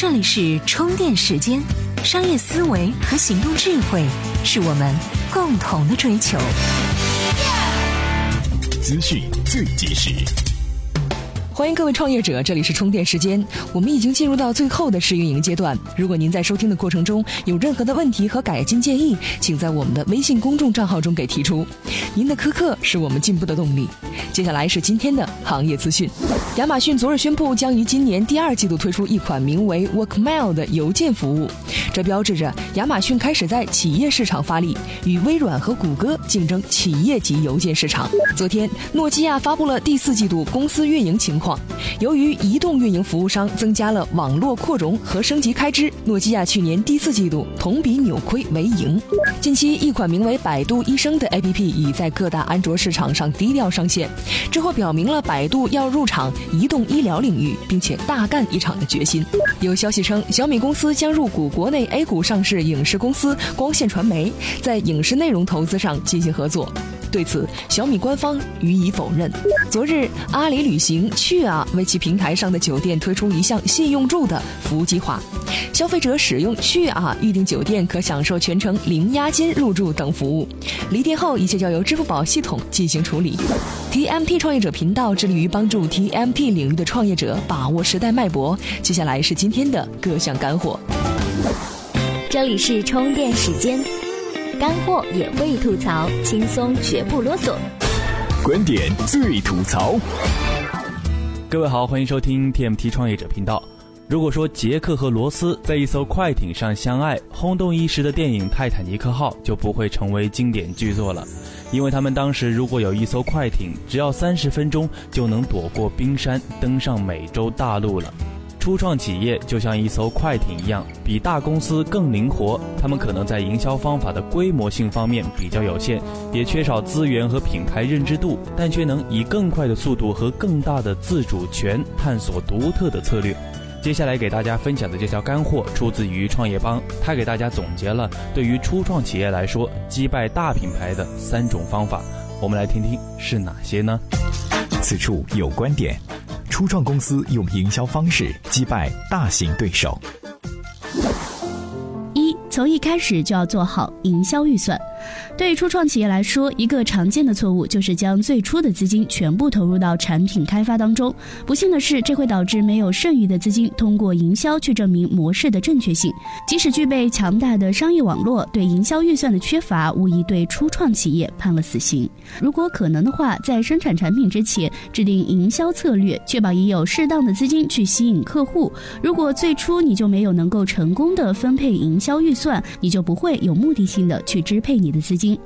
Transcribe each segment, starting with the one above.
这里是充电时间，商业思维和行动智慧是我们共同的追求。资讯最及时。欢迎各位创业者，这里是充电时间。我们已经进入到最后的试运营阶段。如果您在收听的过程中有任何的问题和改进建议，请在我们的微信公众账号中给提出。您的苛刻是我们进步的动力。接下来是今天的行业资讯。亚马逊昨日宣布，将于今年第二季度推出一款名为 Workmail 的邮件服务。这标志着亚马逊开始在企业市场发力，与微软和谷歌竞争企业级邮件市场。昨天，诺基亚发布了第四季度公司运营情况。由于移动运营服务商增加了网络扩容和升级开支，诺基亚去年第四季度同比扭亏为盈。近期，一款名为“百度医生”的 APP 已在各大安卓市场上低调上线，之后表明了百度要入场移动医疗领域，并且大干一场的决心。有消息称，小米公司将入股国内 A 股上市影视公司光线传媒，在影视内容投资上进行合作。对此，小米官方予以否认。昨日，阿里旅行去啊为其平台上的酒店推出一项信用住的服务计划，消费者使用去啊预订酒店可享受全程零押金入住等服务。离店后，一切交由支付宝系统进行处理。TMT 创业者频道致力于帮助 TMT 领域的创业者把握时代脉搏。接下来是今天的各项干货。这里是充电时间。干货也会吐槽，轻松绝不啰嗦。观点最吐槽。各位好，欢迎收听 TMT 创业者频道。如果说杰克和罗斯在一艘快艇上相爱，轰动一时的电影《泰坦尼克号》就不会成为经典巨作了，因为他们当时如果有一艘快艇，只要三十分钟就能躲过冰山，登上美洲大陆了。初创企业就像一艘快艇一样，比大公司更灵活。他们可能在营销方法的规模性方面比较有限，也缺少资源和品牌认知度，但却能以更快的速度和更大的自主权探索独特的策略。接下来给大家分享的这条干货出自于创业邦，他给大家总结了对于初创企业来说击败大品牌的三种方法。我们来听听是哪些呢？此处有观点。初创公司用营销方式击败大型对手。一，从一开始就要做好营销预算。对初创企业来说，一个常见的错误就是将最初的资金全部投入到产品开发当中。不幸的是，这会导致没有剩余的资金通过营销去证明模式的正确性。即使具备强大的商业网络，对营销预算的缺乏，无疑对初创企业判了死刑。如果可能的话，在生产产品之前制定营销策略，确保已有适当的资金去吸引客户。如果最初你就没有能够成功的分配营销预算，你就不会有目的性的去支配你的资金。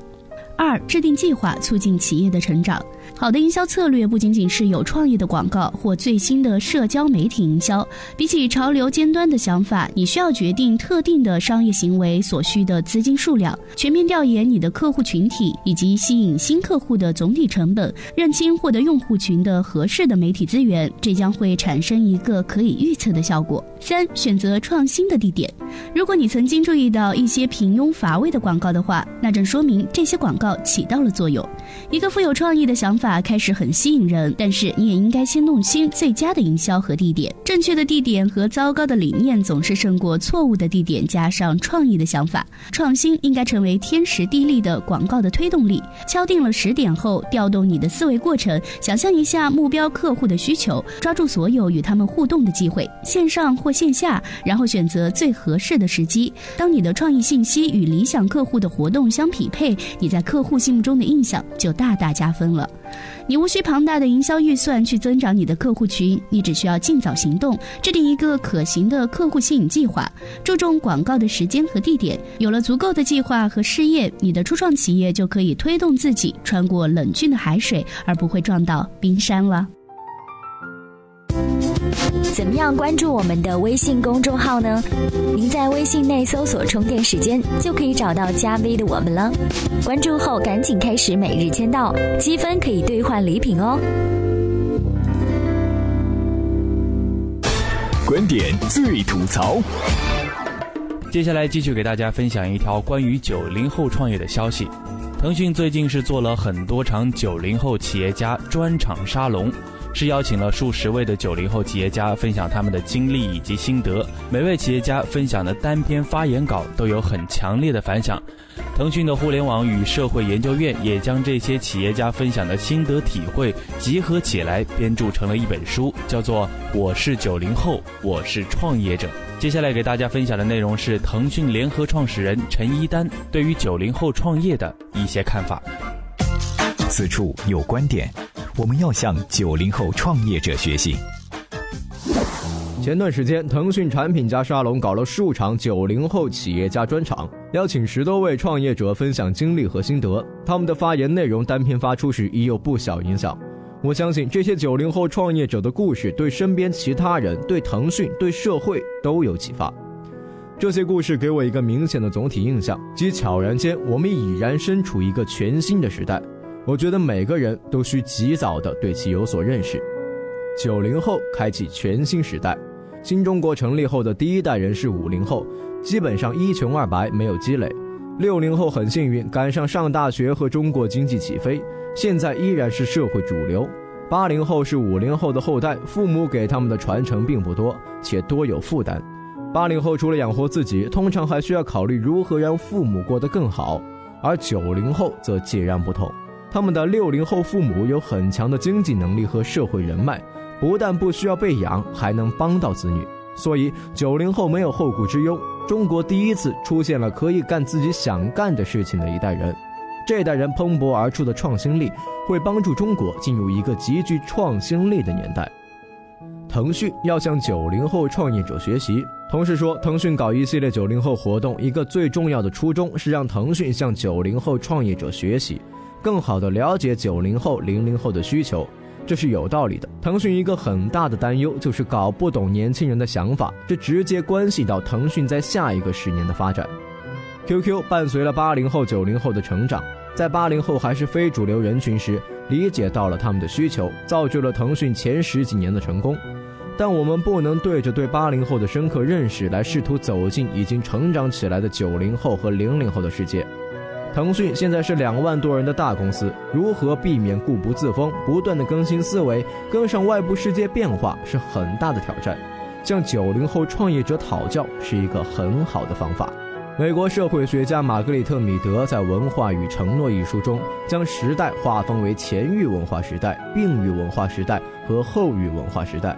二、制定计划，促进企业的成长。好的营销策略不仅仅是有创意的广告或最新的社交媒体营销。比起潮流尖端的想法，你需要决定特定的商业行为所需的资金数量，全面调研你的客户群体以及吸引新客户的总体成本，认清获得用户群的合适的媒体资源，这将会产生一个可以预测的效果。三、选择创新的地点。如果你曾经注意到一些平庸乏味的广告的话，那正说明这些广告起到了作用。一个富有创意的想法法开始很吸引人，但是你也应该先弄清最佳的营销和地点。正确的地点和糟糕的理念总是胜过错误的地点加上创意的想法。创新应该成为天时地利的广告的推动力。敲定了时点后，调动你的思维过程，想象一下目标客户的需求，抓住所有与他们互动的机会，线上或线下，然后选择最合适的时机。当你的创意信息与理想客户的活动相匹配，你在客户心目中的印象。就大大加分了。你无需庞大的营销预算去增长你的客户群，你只需要尽早行动，制定一个可行的客户吸引计划，注重广告的时间和地点。有了足够的计划和事业，你的初创企业就可以推动自己穿过冷峻的海水，而不会撞到冰山了。怎么样关注我们的微信公众号呢？您在微信内搜索“充电时间”就可以找到加 V 的我们了。关注后赶紧开始每日签到，积分可以兑换礼品哦。观点最吐槽。接下来继续给大家分享一条关于九零后创业的消息。腾讯最近是做了很多场九零后企业家专场沙龙。是邀请了数十位的九零后企业家分享他们的经历以及心得。每位企业家分享的单篇发言稿都有很强烈的反响。腾讯的互联网与社会研究院也将这些企业家分享的心得体会集合起来，编著成了一本书，叫做《我是九零后，我是创业者》。接下来给大家分享的内容是腾讯联合创始人陈一丹对于九零后创业的一些看法。此处有观点，我们要向九零后创业者学习。前段时间，腾讯产品家沙龙搞了数场九零后企业家专场，邀请十多位创业者分享经历和心得。他们的发言内容单篇发出时已有不小影响。我相信这些九零后创业者的故事对身边其他人、对腾讯、对社会都有启发。这些故事给我一个明显的总体印象，即悄然间我们已然身处一个全新的时代。我觉得每个人都需及早的对其有所认识。九零后开启全新时代。新中国成立后的第一代人是五零后，基本上一穷二白，没有积累。六零后很幸运赶上上大学和中国经济起飞，现在依然是社会主流。八零后是五零后的后代，父母给他们的传承并不多，且多有负担。八零后除了养活自己，通常还需要考虑如何让父母过得更好。而九零后则截然不同，他们的六零后父母有很强的经济能力和社会人脉。不但不需要被养，还能帮到子女，所以九零后没有后顾之忧。中国第一次出现了可以干自己想干的事情的一代人，这代人蓬勃而出的创新力，会帮助中国进入一个极具创新力的年代。腾讯要向九零后创业者学习。同事说，腾讯搞一系列九零后活动，一个最重要的初衷是让腾讯向九零后创业者学习，更好的了解九零后、零零后的需求。这是有道理的。腾讯一个很大的担忧就是搞不懂年轻人的想法，这直接关系到腾讯在下一个十年的发展。QQ 伴随了八零后、九零后的成长，在八零后还是非主流人群时，理解到了他们的需求，造就了腾讯前十几年的成功。但我们不能对着对八零后的深刻认识来试图走进已经成长起来的九零后和零零后的世界。腾讯现在是两万多人的大公司，如何避免固步自封，不断的更新思维，跟上外部世界变化是很大的挑战。向九零后创业者讨教是一个很好的方法。美国社会学家玛格丽特·米德在《文化与承诺》一书中，将时代划分为前域文化时代、病域文化时代和后域文化时代。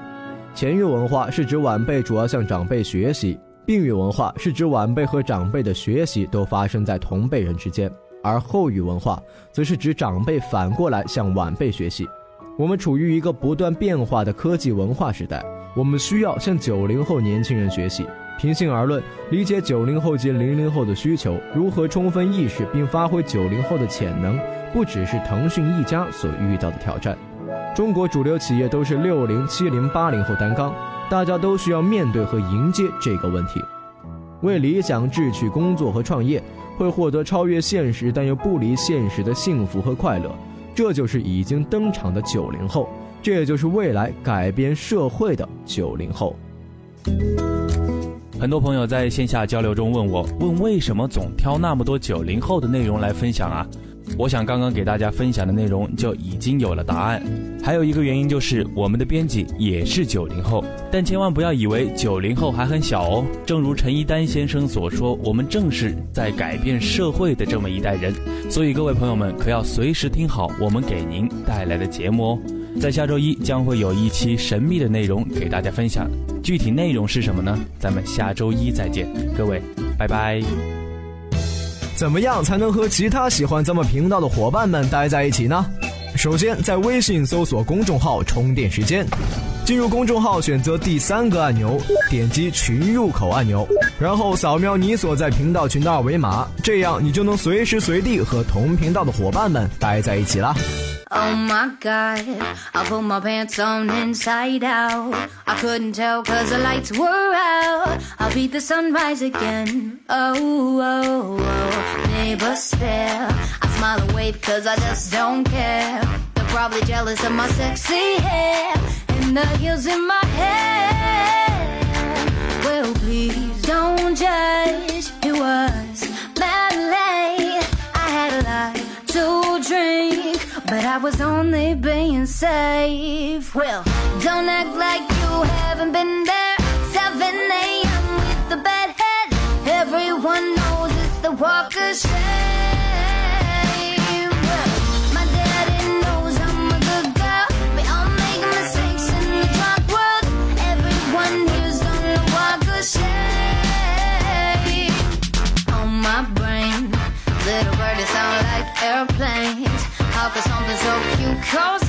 前域文化是指晚辈主要向长辈学习。病语文化是指晚辈和长辈的学习都发生在同辈人之间，而后语文化则是指长辈反过来向晚辈学习。我们处于一个不断变化的科技文化时代，我们需要向九零后年轻人学习。平心而论，理解九零后及零零后的需求，如何充分意识并发挥九零后的潜能，不只是腾讯一家所遇到的挑战。中国主流企业都是六零、七零、八零后担纲。大家都需要面对和迎接这个问题，为理想志趣工作和创业，会获得超越现实但又不离现实的幸福和快乐。这就是已经登场的九零后，这也就是未来改变社会的九零后。很多朋友在线下交流中问我，问为什么总挑那么多九零后的内容来分享啊？我想刚刚给大家分享的内容就已经有了答案。还有一个原因就是我们的编辑也是九零后，但千万不要以为九零后还很小哦。正如陈一丹先生所说，我们正是在改变社会的这么一代人。所以各位朋友们可要随时听好我们给您带来的节目哦。在下周一将会有一期神秘的内容给大家分享，具体内容是什么呢？咱们下周一再见，各位，拜拜。怎么样才能和其他喜欢咱们频道的伙伴们待在一起呢？首先，在微信搜索公众号“充电时间”，进入公众号选择第三个按钮，点击群入口按钮，然后扫描你所在频道群的二维码，这样你就能随时随地和同频道的伙伴们待在一起啦。Oh my god, I put my pants on inside out. I couldn't tell cause the lights were out. I'll beat the sunrise again. Oh, oh, oh. Neighbors stare. I smile and wave cause I just don't care. They're probably jealous of my sexy hair and the heels in my hair. Well, please don't judge. was only being safe. Well, don't act like you haven't been there. 7 a.m. with the bedhead. Everyone knows it's the Walkers. shed. Cause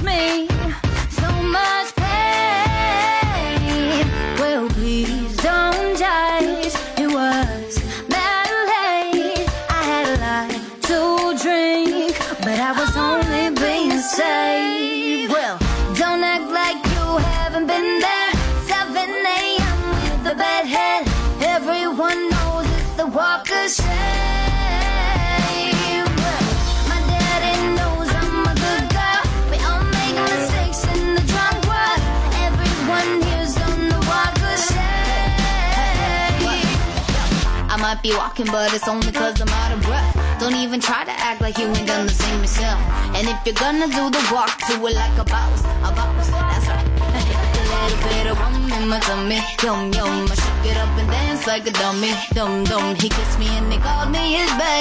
might be walking, but it's only cause I'm out of breath. Don't even try to act like you ain't done the same yourself. And if you're gonna do the walk, do it like a boss, a boss, that's right. a little bit of rum in my tummy, yum yum. I shook it up and dance like a dummy, dum dum. He kissed me and he called me his best.